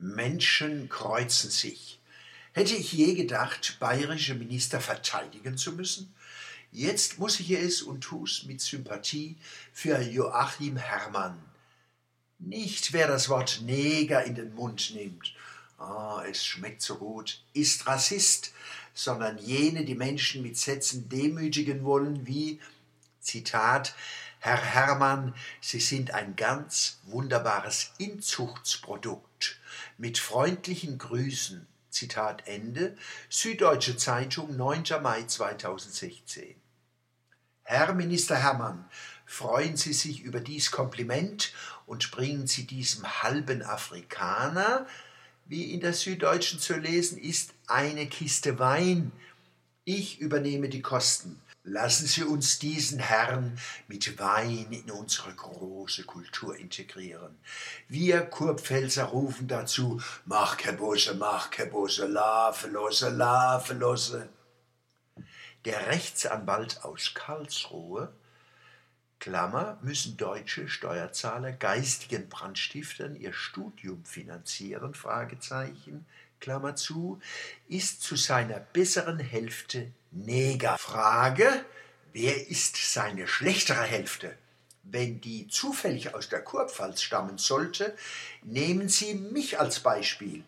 Menschen kreuzen sich. Hätte ich je gedacht, bayerische Minister verteidigen zu müssen? Jetzt muss ich es und tu's mit Sympathie für Joachim Herrmann. Nicht wer das Wort Neger in den Mund nimmt, oh, es schmeckt so gut, ist Rassist, sondern jene, die Menschen mit Sätzen demütigen wollen, wie, Zitat, Herr Herrmann, Sie sind ein ganz wunderbares Inzuchtsprodukt. Mit freundlichen Grüßen. Zitat Ende. Süddeutsche Zeitung, 9. Mai 2016. Herr Minister Herrmann, freuen Sie sich über dies Kompliment und bringen Sie diesem halben Afrikaner, wie in der Süddeutschen zu lesen ist, eine Kiste Wein. Ich übernehme die Kosten. Lassen Sie uns diesen Herrn mit Wein in unsere große Kultur integrieren. Wir Kurpfälzer rufen dazu, mach Kebose, mach Kebose, lafelose, lafelose. Der Rechtsanwalt aus Karlsruhe, Klammer, müssen deutsche Steuerzahler geistigen Brandstiftern ihr Studium finanzieren, Fragezeichen, Klammer zu, ist zu seiner besseren Hälfte Neger. Frage, wer ist seine schlechtere Hälfte? Wenn die zufällig aus der Kurpfalz stammen sollte, nehmen Sie mich als Beispiel.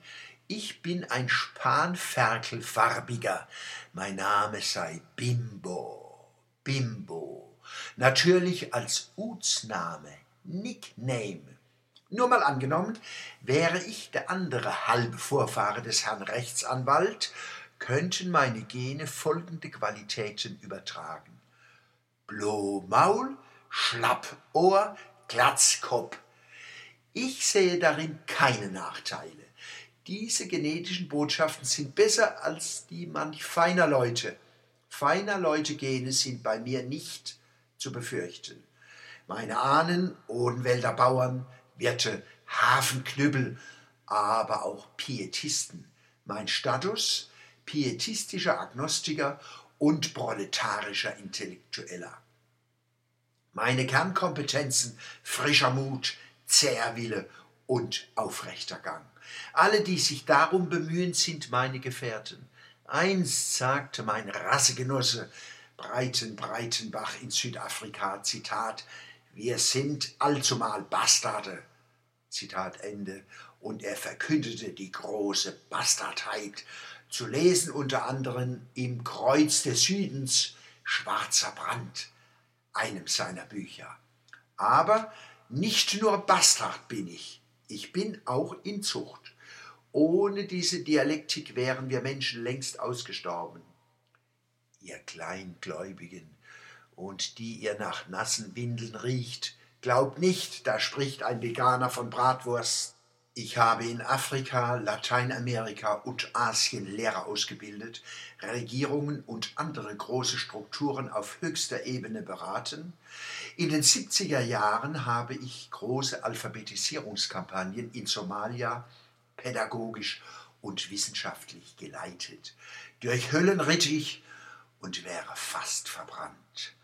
Ich bin ein Spanferkelfarbiger. Mein Name sei Bimbo. Bimbo. Natürlich als Utsname, Nickname. Nur mal angenommen, wäre ich der andere halbe Vorfahre des Herrn Rechtsanwalt, könnten meine Gene folgende Qualitäten übertragen. Blomaul, Schlappohr, Glatzkopf. Ich sehe darin keine Nachteile. Diese genetischen Botschaften sind besser als die manch feiner Leute. Feiner Leute Gene sind bei mir nicht zu befürchten. Meine Ahnen, Odenwälder Bauern, Wirte, Hafenknüppel, aber auch Pietisten. Mein Status pietistischer Agnostiker und proletarischer Intellektueller. Meine Kernkompetenzen frischer Mut, zäher Wille und aufrechter Gang. Alle, die sich darum bemühen, sind meine Gefährten. Einst sagte mein Rassegenosse Breiten Breitenbach in Südafrika, Zitat, wir sind allzumal Bastarde, Zitat Ende, und er verkündete die große Bastardheit zu lesen unter anderem im Kreuz des Südens Schwarzer Brand, einem seiner Bücher. Aber nicht nur Bastard bin ich, ich bin auch in Zucht. Ohne diese Dialektik wären wir Menschen längst ausgestorben. Ihr Kleingläubigen und die ihr nach nassen Windeln riecht, glaubt nicht, da spricht ein Veganer von Bratwurst. Ich habe in Afrika, Lateinamerika und Asien Lehrer ausgebildet, Regierungen und andere große Strukturen auf höchster Ebene beraten. In den 70er Jahren habe ich große Alphabetisierungskampagnen in Somalia pädagogisch und wissenschaftlich geleitet. Durch Höllen ritt ich und wäre fast verbrannt.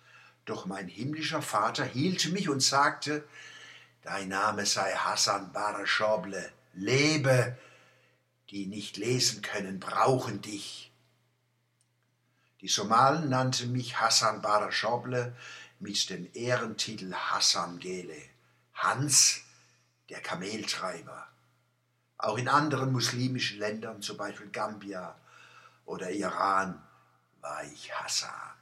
Doch mein himmlischer Vater hielt mich und sagte, Dein Name sei Hassan Baraschoble. Lebe, die nicht lesen können, brauchen dich. Die Somalen nannten mich Hassan Baraschoble mit dem Ehrentitel Hassan Gele, Hans, der Kameltreiber. Auch in anderen muslimischen Ländern, zum Beispiel Gambia oder Iran, war ich Hassan.